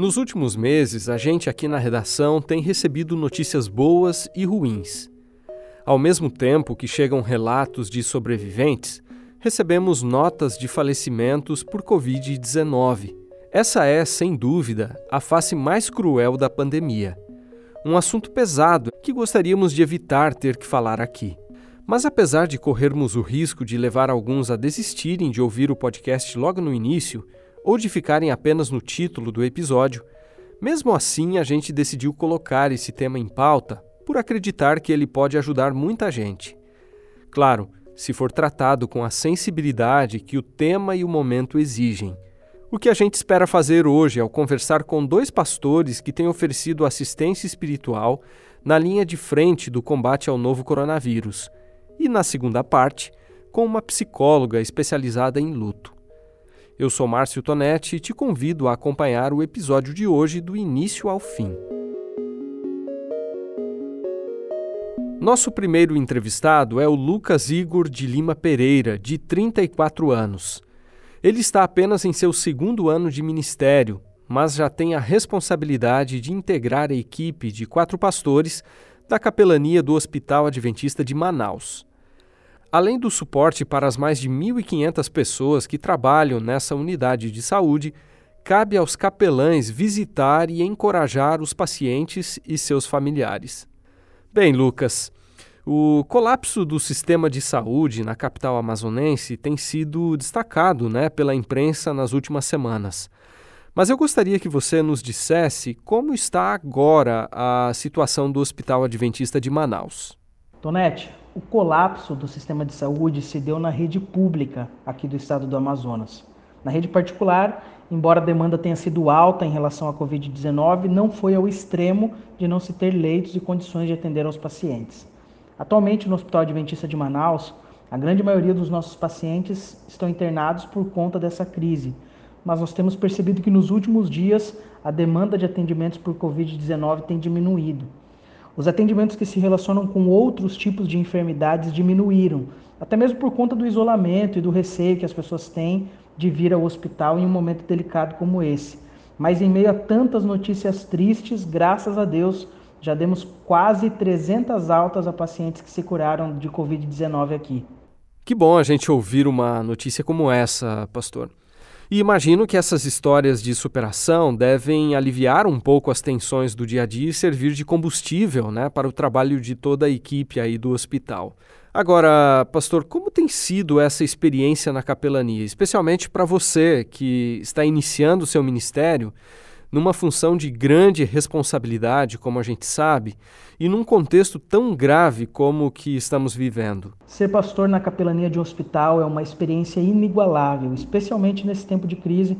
Nos últimos meses, a gente aqui na redação tem recebido notícias boas e ruins. Ao mesmo tempo que chegam relatos de sobreviventes, recebemos notas de falecimentos por Covid-19. Essa é, sem dúvida, a face mais cruel da pandemia. Um assunto pesado que gostaríamos de evitar ter que falar aqui. Mas apesar de corrermos o risco de levar alguns a desistirem de ouvir o podcast logo no início, ou de ficarem apenas no título do episódio, mesmo assim a gente decidiu colocar esse tema em pauta por acreditar que ele pode ajudar muita gente. Claro, se for tratado com a sensibilidade que o tema e o momento exigem. O que a gente espera fazer hoje ao conversar com dois pastores que têm oferecido assistência espiritual na linha de frente do combate ao novo coronavírus, e na segunda parte, com uma psicóloga especializada em luto. Eu sou Márcio Tonetti e te convido a acompanhar o episódio de hoje do início ao fim. Nosso primeiro entrevistado é o Lucas Igor de Lima Pereira, de 34 anos. Ele está apenas em seu segundo ano de ministério, mas já tem a responsabilidade de integrar a equipe de quatro pastores da capelania do Hospital Adventista de Manaus. Além do suporte para as mais de 1.500 pessoas que trabalham nessa unidade de saúde, cabe aos capelães visitar e encorajar os pacientes e seus familiares. Bem, Lucas, o colapso do sistema de saúde na capital amazonense tem sido destacado né, pela imprensa nas últimas semanas. Mas eu gostaria que você nos dissesse como está agora a situação do Hospital Adventista de Manaus. Tonete, o colapso do sistema de saúde se deu na rede pública aqui do estado do Amazonas. Na rede particular, embora a demanda tenha sido alta em relação à Covid-19, não foi ao extremo de não se ter leitos e condições de atender aos pacientes. Atualmente, no Hospital Adventista de Manaus, a grande maioria dos nossos pacientes estão internados por conta dessa crise, mas nós temos percebido que nos últimos dias a demanda de atendimentos por Covid-19 tem diminuído. Os atendimentos que se relacionam com outros tipos de enfermidades diminuíram, até mesmo por conta do isolamento e do receio que as pessoas têm de vir ao hospital em um momento delicado como esse. Mas em meio a tantas notícias tristes, graças a Deus, já demos quase 300 altas a pacientes que se curaram de Covid-19 aqui. Que bom a gente ouvir uma notícia como essa, pastor. E imagino que essas histórias de superação devem aliviar um pouco as tensões do dia a dia e servir de combustível né, para o trabalho de toda a equipe aí do hospital. Agora, pastor, como tem sido essa experiência na capelania, especialmente para você que está iniciando o seu ministério numa função de grande responsabilidade, como a gente sabe, e num contexto tão grave como o que estamos vivendo. Ser pastor na capelania de um hospital é uma experiência inigualável, especialmente nesse tempo de crise,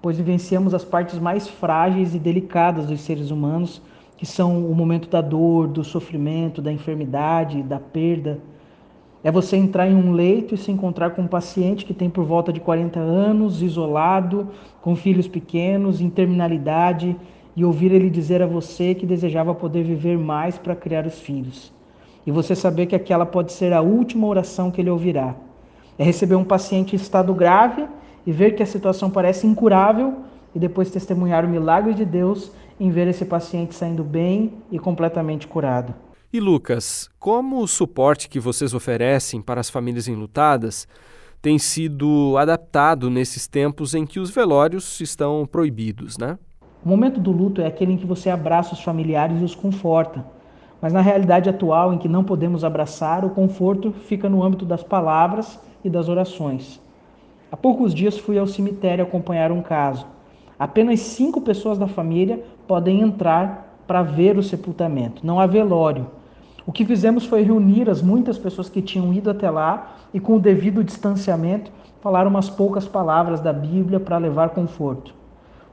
pois vivenciamos as partes mais frágeis e delicadas dos seres humanos, que são o momento da dor, do sofrimento, da enfermidade, da perda é você entrar em um leito e se encontrar com um paciente que tem por volta de 40 anos, isolado, com filhos pequenos, em terminalidade, e ouvir ele dizer a você que desejava poder viver mais para criar os filhos. E você saber que aquela pode ser a última oração que ele ouvirá. É receber um paciente em estado grave e ver que a situação parece incurável e depois testemunhar o milagre de Deus em ver esse paciente saindo bem e completamente curado. E Lucas, como o suporte que vocês oferecem para as famílias enlutadas tem sido adaptado nesses tempos em que os velórios estão proibidos, né? O momento do luto é aquele em que você abraça os familiares e os conforta. Mas na realidade atual, em que não podemos abraçar, o conforto fica no âmbito das palavras e das orações. Há poucos dias fui ao cemitério acompanhar um caso. Apenas cinco pessoas da família podem entrar para ver o sepultamento. Não há velório. O que fizemos foi reunir as muitas pessoas que tinham ido até lá e, com o devido distanciamento, falar umas poucas palavras da Bíblia para levar conforto.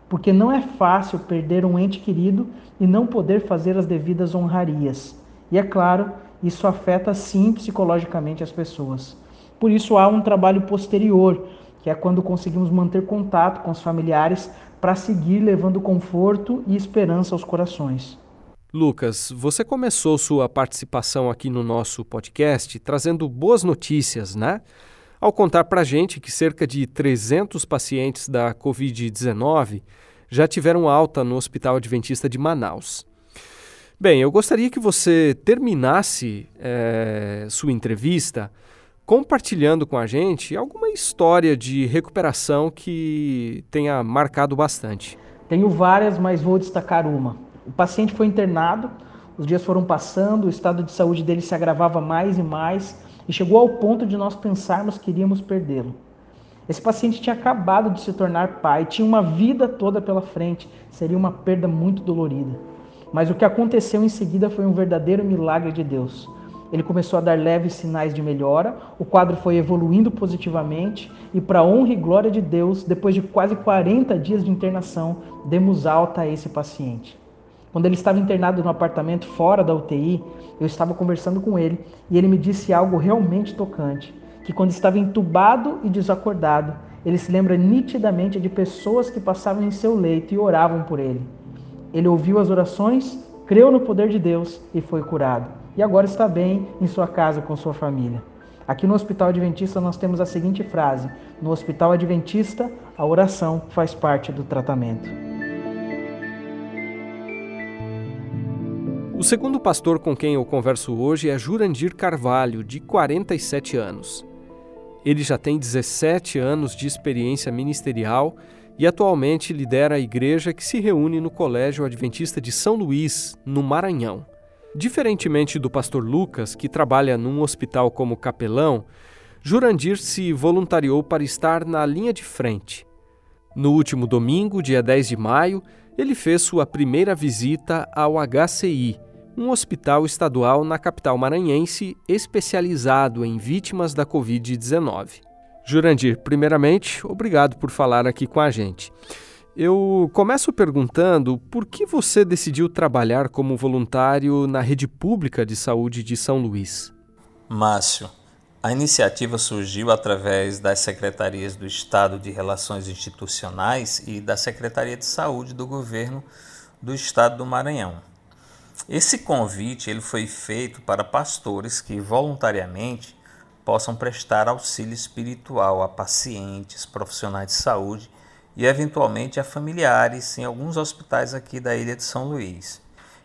Porque não é fácil perder um ente querido e não poder fazer as devidas honrarias. E é claro, isso afeta sim psicologicamente as pessoas. Por isso há um trabalho posterior, que é quando conseguimos manter contato com os familiares para seguir levando conforto e esperança aos corações. Lucas, você começou sua participação aqui no nosso podcast trazendo boas notícias, né? Ao contar para a gente que cerca de 300 pacientes da Covid-19 já tiveram alta no Hospital Adventista de Manaus. Bem, eu gostaria que você terminasse é, sua entrevista compartilhando com a gente alguma história de recuperação que tenha marcado bastante. Tenho várias, mas vou destacar uma. O paciente foi internado, os dias foram passando, o estado de saúde dele se agravava mais e mais e chegou ao ponto de nós pensarmos que iríamos perdê-lo. Esse paciente tinha acabado de se tornar pai, tinha uma vida toda pela frente, seria uma perda muito dolorida. Mas o que aconteceu em seguida foi um verdadeiro milagre de Deus. Ele começou a dar leves sinais de melhora, o quadro foi evoluindo positivamente e, para honra e glória de Deus, depois de quase 40 dias de internação, demos alta a esse paciente. Quando ele estava internado no apartamento fora da UTI, eu estava conversando com ele e ele me disse algo realmente tocante: que quando estava entubado e desacordado, ele se lembra nitidamente de pessoas que passavam em seu leito e oravam por ele. Ele ouviu as orações, creu no poder de Deus e foi curado e agora está bem em sua casa com sua família. Aqui no Hospital Adventista nós temos a seguinte frase: No Hospital Adventista, a oração faz parte do tratamento. O segundo pastor com quem eu converso hoje é Jurandir Carvalho, de 47 anos. Ele já tem 17 anos de experiência ministerial e atualmente lidera a igreja que se reúne no Colégio Adventista de São Luís, no Maranhão. Diferentemente do pastor Lucas, que trabalha num hospital como capelão, Jurandir se voluntariou para estar na linha de frente. No último domingo, dia 10 de maio, ele fez sua primeira visita ao HCI, um hospital estadual na capital maranhense especializado em vítimas da Covid-19. Jurandir, primeiramente, obrigado por falar aqui com a gente. Eu começo perguntando por que você decidiu trabalhar como voluntário na rede pública de saúde de São Luís. Márcio, a iniciativa surgiu através das secretarias do Estado de Relações Institucionais e da Secretaria de Saúde do Governo do Estado do Maranhão. Esse convite ele foi feito para pastores que voluntariamente possam prestar auxílio espiritual a pacientes, profissionais de saúde e eventualmente a familiares em alguns hospitais aqui da ilha de São Luís.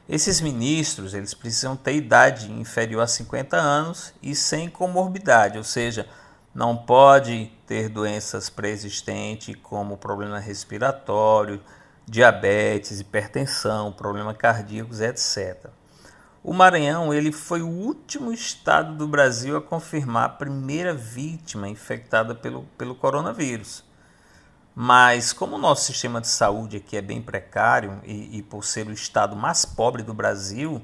Esses ministros eles precisam ter idade inferior a 50 anos e sem comorbidade, ou seja, não pode ter doenças pré-existentes como problema respiratório, diabetes, hipertensão, problemas cardíacos, etc. O Maranhão ele foi o último estado do Brasil a confirmar a primeira vítima infectada pelo, pelo coronavírus. Mas como o nosso sistema de saúde aqui é bem precário e, e por ser o estado mais pobre do Brasil,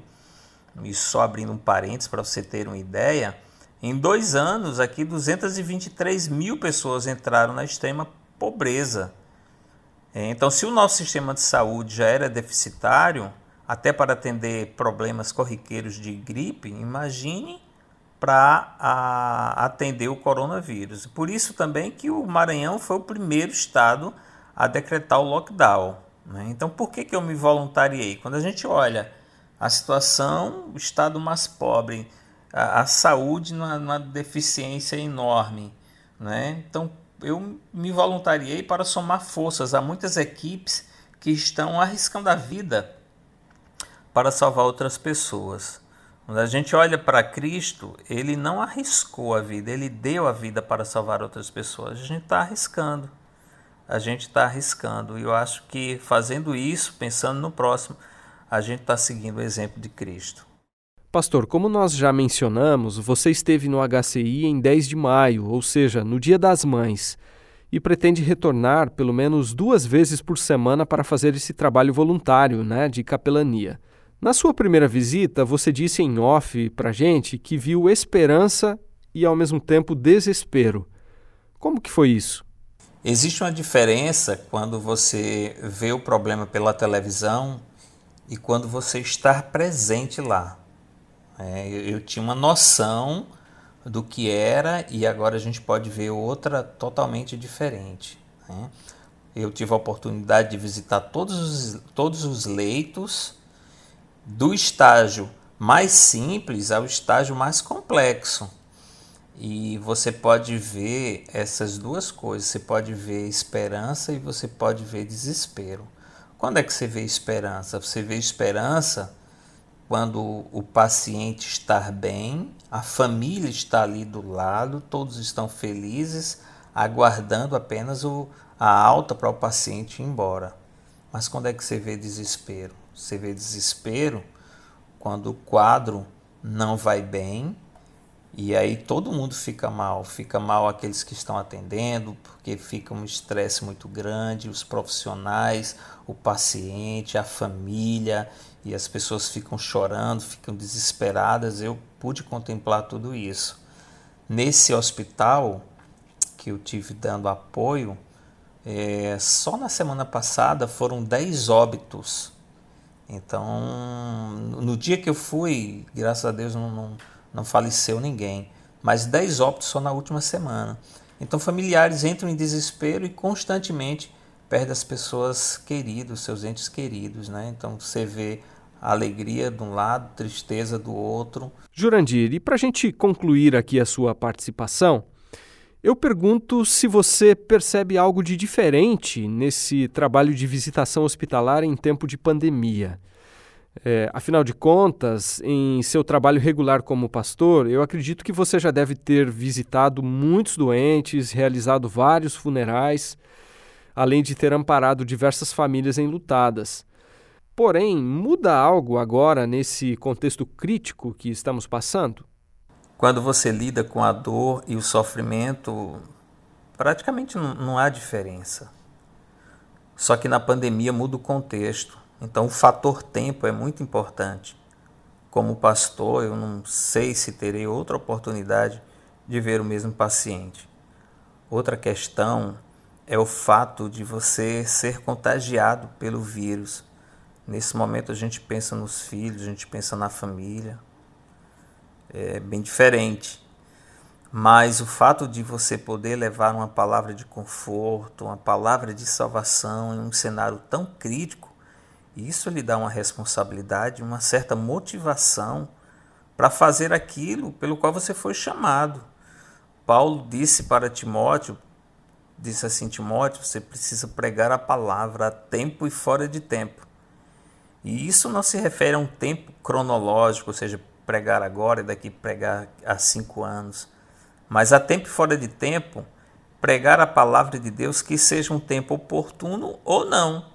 e só abrindo um parênteses para você ter uma ideia, em dois anos aqui 223 mil pessoas entraram na extrema pobreza. É, então, se o nosso sistema de saúde já era deficitário, até para atender problemas corriqueiros de gripe, imagine para atender o coronavírus. Por isso também que o Maranhão foi o primeiro estado a decretar o lockdown. Né? Então, por que, que eu me voluntariei? Quando a gente olha a situação, o estado mais pobre, a, a saúde numa, numa, deficiência enorme. Né? Então, eu me voluntariei para somar forças a muitas equipes que estão arriscando a vida para salvar outras pessoas. Quando a gente olha para Cristo, ele não arriscou a vida, ele deu a vida para salvar outras pessoas. A gente está arriscando. A gente está arriscando. E eu acho que fazendo isso, pensando no próximo, a gente está seguindo o exemplo de Cristo. Pastor, como nós já mencionamos, você esteve no HCI em 10 de maio, ou seja, no Dia das Mães, e pretende retornar pelo menos duas vezes por semana para fazer esse trabalho voluntário né, de capelania. Na sua primeira visita, você disse em off para gente que viu esperança e ao mesmo tempo desespero. Como que foi isso? Existe uma diferença quando você vê o problema pela televisão e quando você está presente lá. É, eu, eu tinha uma noção do que era e agora a gente pode ver outra totalmente diferente. Né? Eu tive a oportunidade de visitar todos os, todos os leitos do estágio mais simples ao estágio mais complexo. E você pode ver essas duas coisas, você pode ver esperança e você pode ver desespero. Quando é que você vê esperança? Você vê esperança quando o paciente está bem, a família está ali do lado, todos estão felizes, aguardando apenas o, a alta para o paciente ir embora. Mas quando é que você vê desespero? Você vê desespero quando o quadro não vai bem e aí todo mundo fica mal. Fica mal aqueles que estão atendendo, porque fica um estresse muito grande, os profissionais, o paciente, a família, e as pessoas ficam chorando, ficam desesperadas. Eu pude contemplar tudo isso. Nesse hospital que eu tive dando apoio, é, só na semana passada foram 10 óbitos. Então, no dia que eu fui, graças a Deus não, não, não faleceu ninguém, mas 10 óbitos só na última semana. Então, familiares entram em desespero e constantemente perdem as pessoas queridas, seus entes queridos. Né? Então, você vê alegria de um lado, tristeza do outro. Jurandir, e para a gente concluir aqui a sua participação, eu pergunto se você percebe algo de diferente nesse trabalho de visitação hospitalar em tempo de pandemia. É, afinal de contas, em seu trabalho regular como pastor, eu acredito que você já deve ter visitado muitos doentes, realizado vários funerais, além de ter amparado diversas famílias enlutadas. Porém, muda algo agora nesse contexto crítico que estamos passando? Quando você lida com a dor e o sofrimento, praticamente não há diferença. Só que na pandemia muda o contexto. Então o fator tempo é muito importante. Como pastor, eu não sei se terei outra oportunidade de ver o mesmo paciente. Outra questão é o fato de você ser contagiado pelo vírus. Nesse momento a gente pensa nos filhos, a gente pensa na família, é bem diferente. Mas o fato de você poder levar uma palavra de conforto, uma palavra de salvação em um cenário tão crítico, isso lhe dá uma responsabilidade, uma certa motivação para fazer aquilo pelo qual você foi chamado. Paulo disse para Timóteo, disse assim, Timóteo, você precisa pregar a palavra a tempo e fora de tempo. E isso não se refere a um tempo cronológico, ou seja, pregar agora e daqui pregar há cinco anos. Mas a tempo e fora de tempo, pregar a palavra de Deus que seja um tempo oportuno ou não,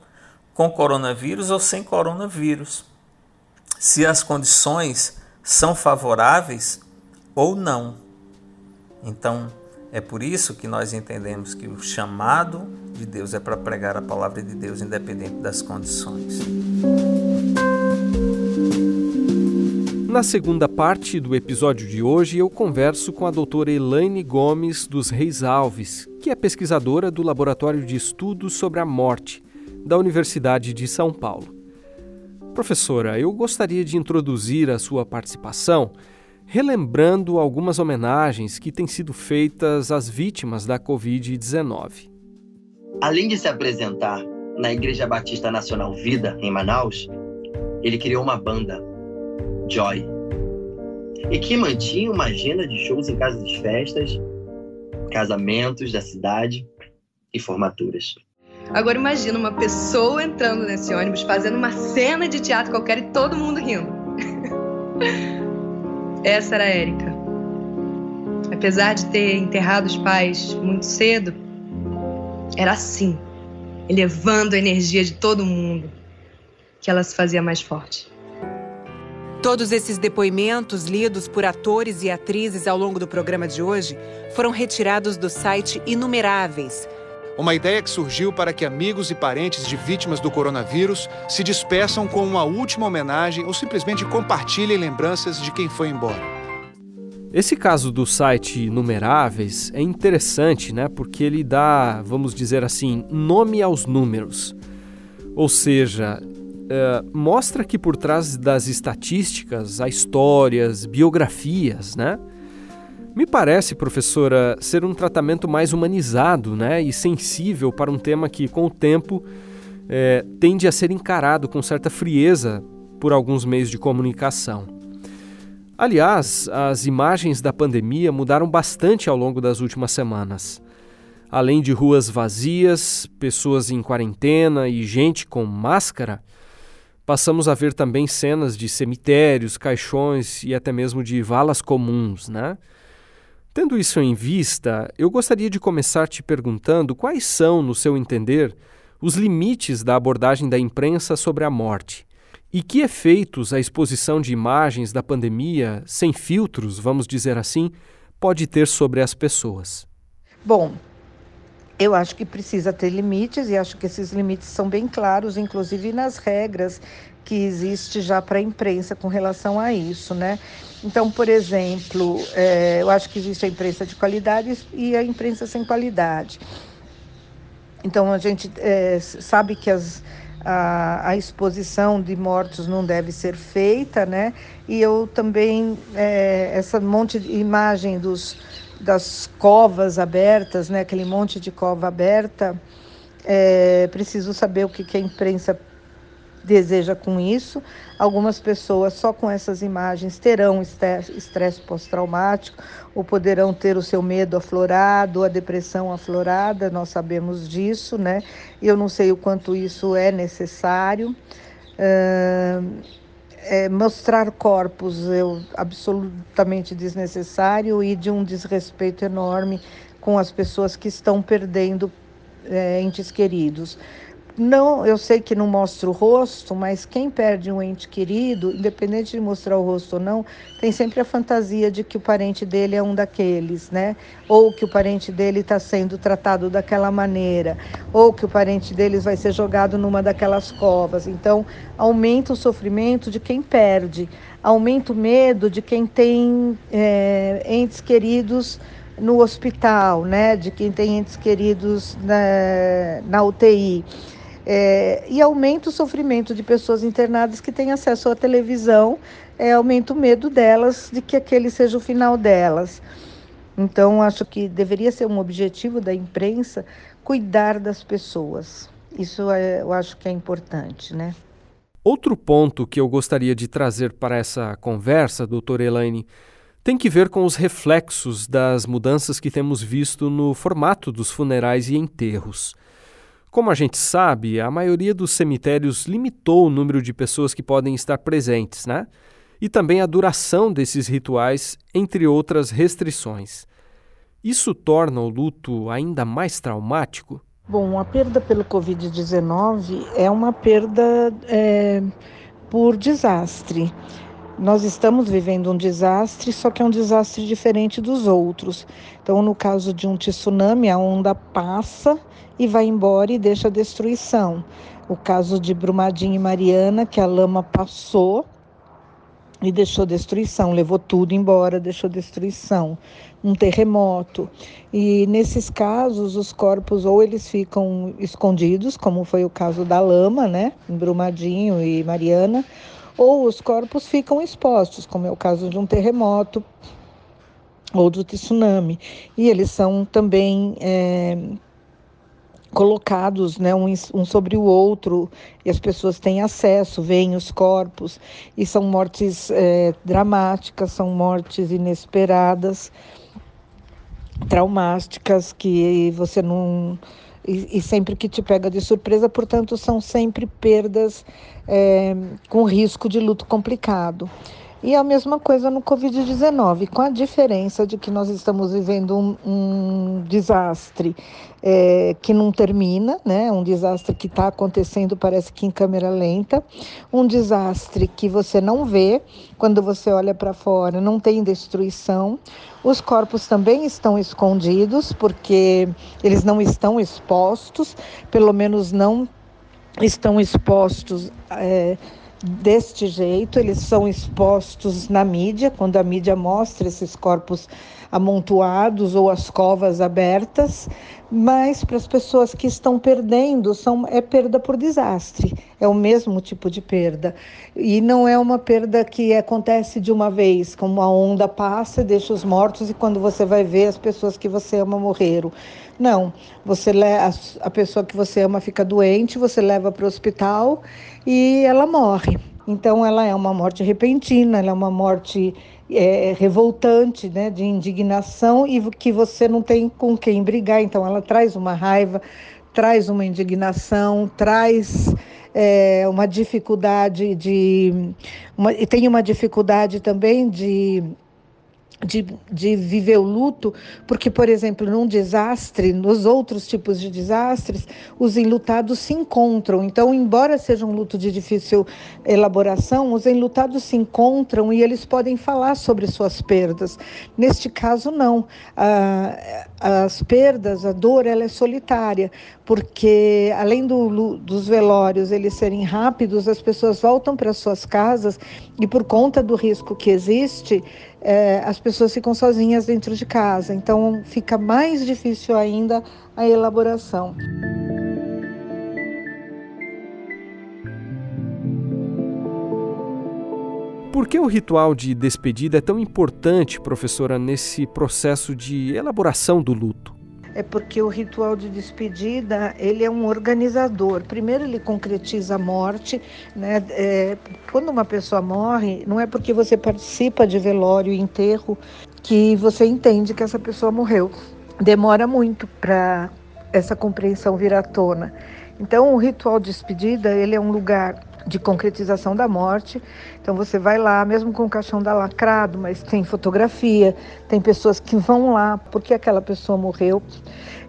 com coronavírus ou sem coronavírus. Se as condições são favoráveis ou não. Então, é por isso que nós entendemos que o chamado de Deus é para pregar a palavra de Deus independente das condições. Na segunda parte do episódio de hoje, eu converso com a doutora Elaine Gomes dos Reis Alves, que é pesquisadora do Laboratório de Estudos sobre a Morte da Universidade de São Paulo. Professora, eu gostaria de introduzir a sua participação relembrando algumas homenagens que têm sido feitas às vítimas da Covid-19. Além de se apresentar na Igreja Batista Nacional Vida, em Manaus, ele criou uma banda, Joy, e que mantinha uma agenda de shows em casas de festas, casamentos da cidade e formaturas. Agora imagina uma pessoa entrando nesse ônibus, fazendo uma cena de teatro qualquer e todo mundo rindo. Essa era a Érica. Apesar de ter enterrado os pais muito cedo, era assim, elevando a energia de todo mundo, que ela se fazia mais forte. Todos esses depoimentos lidos por atores e atrizes ao longo do programa de hoje foram retirados do site Inumeráveis. Uma ideia que surgiu para que amigos e parentes de vítimas do coronavírus se despeçam com uma última homenagem ou simplesmente compartilhem lembranças de quem foi embora. Esse caso do site Numeráveis é interessante, né? Porque ele dá, vamos dizer assim, nome aos números. Ou seja, é, mostra que por trás das estatísticas há histórias, biografias, né? Me parece, professora, ser um tratamento mais humanizado né, e sensível para um tema que, com o tempo, é, tende a ser encarado com certa frieza por alguns meios de comunicação. Aliás, as imagens da pandemia mudaram bastante ao longo das últimas semanas. Além de ruas vazias, pessoas em quarentena e gente com máscara, passamos a ver também cenas de cemitérios, caixões e até mesmo de valas comuns, né? Tendo isso em vista, eu gostaria de começar te perguntando quais são, no seu entender, os limites da abordagem da imprensa sobre a morte e que efeitos a exposição de imagens da pandemia, sem filtros, vamos dizer assim, pode ter sobre as pessoas. Bom, eu acho que precisa ter limites e acho que esses limites são bem claros, inclusive nas regras que existe já para a imprensa com relação a isso, né? Então, por exemplo, é, eu acho que existe a imprensa de qualidade e a imprensa sem qualidade. Então, a gente é, sabe que as, a, a, exposição de mortos não deve ser feita, né? E eu também, é, essa monte de imagem dos, das covas abertas, né? Aquele monte de cova aberta, é, preciso saber o que, que a imprensa deseja com isso. Algumas pessoas só com essas imagens terão estresse pós-traumático ou poderão ter o seu medo aflorado, a depressão aflorada, nós sabemos disso, né? Eu não sei o quanto isso é necessário. Uh, é, mostrar corpos é absolutamente desnecessário e de um desrespeito enorme com as pessoas que estão perdendo é, entes queridos. Não, eu sei que não mostra o rosto, mas quem perde um ente querido, independente de mostrar o rosto ou não, tem sempre a fantasia de que o parente dele é um daqueles, né? Ou que o parente dele está sendo tratado daquela maneira, ou que o parente deles vai ser jogado numa daquelas covas. Então, aumenta o sofrimento de quem perde, aumenta o medo de quem tem é, entes queridos no hospital, né? De quem tem entes queridos na, na UTI. É, e aumenta o sofrimento de pessoas internadas que têm acesso à televisão, é, aumenta o medo delas de que aquele seja o final delas. Então, acho que deveria ser um objetivo da imprensa cuidar das pessoas. Isso é, eu acho que é importante, né? Outro ponto que eu gostaria de trazer para essa conversa, doutora Elaine, tem que ver com os reflexos das mudanças que temos visto no formato dos funerais e enterros. Como a gente sabe, a maioria dos cemitérios limitou o número de pessoas que podem estar presentes, né? E também a duração desses rituais, entre outras restrições. Isso torna o luto ainda mais traumático? Bom, a perda pelo Covid-19 é uma perda é, por desastre. Nós estamos vivendo um desastre, só que é um desastre diferente dos outros. Então, no caso de um tsunami, a onda passa e vai embora e deixa destruição. O caso de Brumadinho e Mariana, que a lama passou e deixou destruição, levou tudo embora, deixou destruição. Um terremoto. E nesses casos, os corpos ou eles ficam escondidos, como foi o caso da lama, né, em Brumadinho e Mariana, ou os corpos ficam expostos, como é o caso de um terremoto ou do tsunami. E eles são também é, colocados né, um, um, sobre o outro e as pessoas têm acesso, veem os corpos e são mortes é, dramáticas, são mortes inesperadas, traumáticas que você não e, e, sempre que te pega de surpresa, portanto são sempre perdas é, com risco de luto complicado. E a mesma coisa no Covid-19, com a diferença de que nós estamos vivendo um, um desastre é, que não termina, né? um desastre que está acontecendo, parece que em câmera lenta, um desastre que você não vê quando você olha para fora, não tem destruição. Os corpos também estão escondidos, porque eles não estão expostos, pelo menos não estão expostos. É, deste jeito, eles são expostos na mídia, quando a mídia mostra esses corpos amontoados ou as covas abertas, mas para as pessoas que estão perdendo, são, é perda por desastre, é o mesmo tipo de perda. E não é uma perda que acontece de uma vez, como a onda passa, deixa os mortos e quando você vai ver, as pessoas que você ama morreram. Não, você a pessoa que você ama fica doente, você leva para o hospital e ela morre. Então ela é uma morte repentina, ela é uma morte é, revoltante, né, de indignação e que você não tem com quem brigar. Então, ela traz uma raiva, traz uma indignação, traz é, uma dificuldade de. Uma, e tem uma dificuldade também de de, de viver o luto, porque, por exemplo, num desastre, nos outros tipos de desastres, os enlutados se encontram. Então, embora seja um luto de difícil elaboração, os enlutados se encontram e eles podem falar sobre suas perdas. Neste caso, não. Ah, as perdas, a dor, ela é solitária, porque além do, dos velórios eles serem rápidos, as pessoas voltam para suas casas e por conta do risco que existe, é, as pessoas ficam sozinhas dentro de casa. Então fica mais difícil ainda a elaboração. Por que o ritual de despedida é tão importante, professora, nesse processo de elaboração do luto? É porque o ritual de despedida ele é um organizador. Primeiro ele concretiza a morte, né? É, quando uma pessoa morre, não é porque você participa de velório e enterro que você entende que essa pessoa morreu. Demora muito para essa compreensão vir à tona. Então o ritual de despedida ele é um lugar de concretização da morte. Então você vai lá, mesmo com o caixão da lacrado, mas tem fotografia, tem pessoas que vão lá porque aquela pessoa morreu.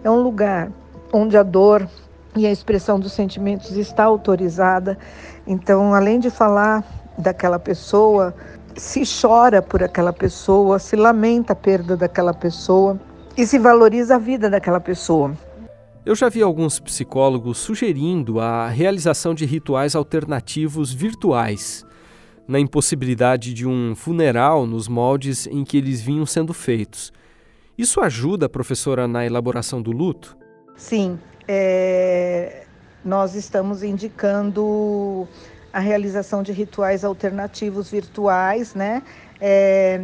É um lugar onde a dor e a expressão dos sentimentos está autorizada. Então, além de falar daquela pessoa, se chora por aquela pessoa, se lamenta a perda daquela pessoa e se valoriza a vida daquela pessoa. Eu já vi alguns psicólogos sugerindo a realização de rituais alternativos virtuais, na impossibilidade de um funeral nos moldes em que eles vinham sendo feitos. Isso ajuda, professora, na elaboração do luto? Sim, é... nós estamos indicando a realização de rituais alternativos virtuais, né? É,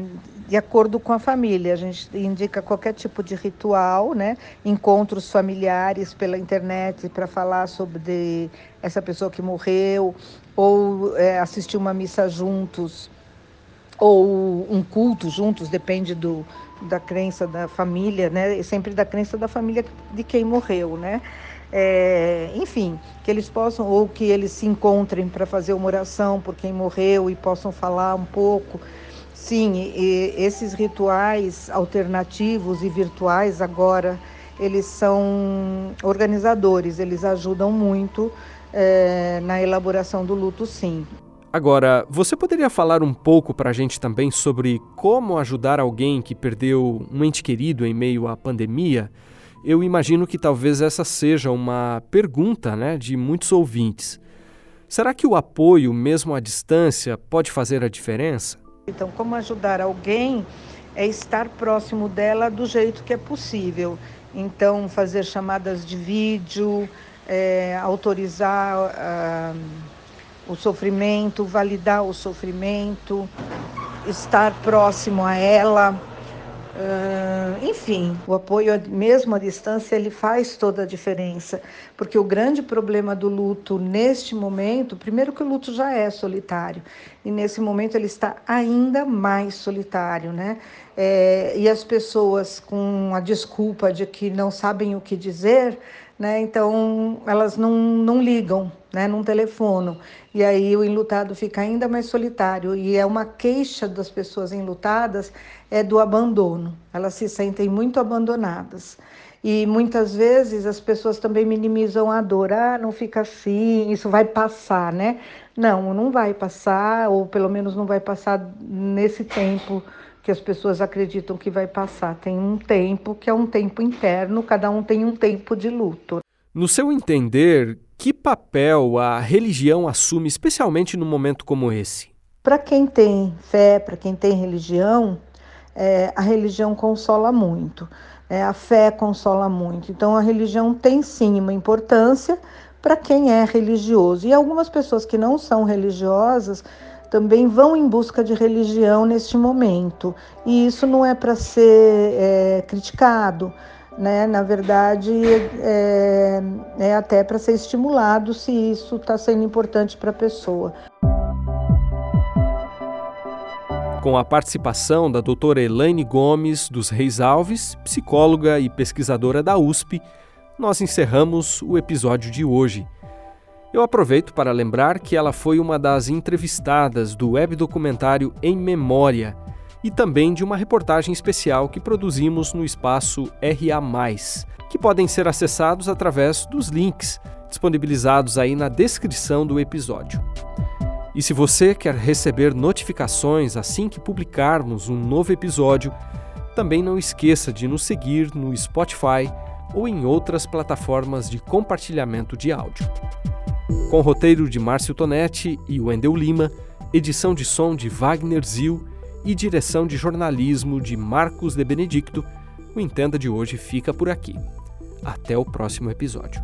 de acordo com a família. A gente indica qualquer tipo de ritual, né? Encontros familiares pela internet para falar sobre essa pessoa que morreu, ou é, assistir uma missa juntos, ou um culto juntos, depende do, da crença da família, né? Sempre da crença da família de quem morreu, né? É, enfim, que eles possam, ou que eles se encontrem para fazer uma oração por quem morreu e possam falar um pouco Sim, esses rituais alternativos e virtuais agora eles são organizadores, eles ajudam muito é, na elaboração do luto, sim. Agora, você poderia falar um pouco para a gente também sobre como ajudar alguém que perdeu um ente querido em meio à pandemia? Eu imagino que talvez essa seja uma pergunta né, de muitos ouvintes. Será que o apoio, mesmo à distância, pode fazer a diferença? Então, como ajudar alguém é estar próximo dela do jeito que é possível. Então, fazer chamadas de vídeo, é, autorizar uh, o sofrimento, validar o sofrimento, estar próximo a ela. Uh, enfim, o apoio mesmo à distância ele faz toda a diferença, porque o grande problema do luto neste momento, primeiro que o luto já é solitário e nesse momento ele está ainda mais solitário, né? É, e as pessoas com a desculpa de que não sabem o que dizer, né? Então elas não, não ligam, né? Não telefonam. E aí o enlutado fica ainda mais solitário. E é uma queixa das pessoas enlutadas é do abandono. Elas se sentem muito abandonadas. E muitas vezes as pessoas também minimizam a dor. Ah, não fica assim, isso vai passar, né? Não, não vai passar, ou pelo menos não vai passar nesse tempo que as pessoas acreditam que vai passar. Tem um tempo que é um tempo interno, cada um tem um tempo de luto. No seu entender, que papel a religião assume, especialmente num momento como esse? Para quem tem fé, para quem tem religião, é, a religião consola muito, é, a fé consola muito. Então, a religião tem sim uma importância para quem é religioso. E algumas pessoas que não são religiosas também vão em busca de religião neste momento. E isso não é para ser é, criticado, né? Na verdade, é, é até para ser estimulado se isso está sendo importante para a pessoa. com a participação da doutora Elaine Gomes dos Reis Alves, psicóloga e pesquisadora da USP, nós encerramos o episódio de hoje. Eu aproveito para lembrar que ela foi uma das entrevistadas do web documentário Em Memória e também de uma reportagem especial que produzimos no espaço RA, que podem ser acessados através dos links disponibilizados aí na descrição do episódio. E se você quer receber notificações assim que publicarmos um novo episódio, também não esqueça de nos seguir no Spotify ou em outras plataformas de compartilhamento de áudio. Com roteiro de Márcio Tonetti e Wendel Lima, edição de som de Wagner Zil e direção de jornalismo de Marcos de Benedicto, o Entenda de hoje fica por aqui. Até o próximo episódio.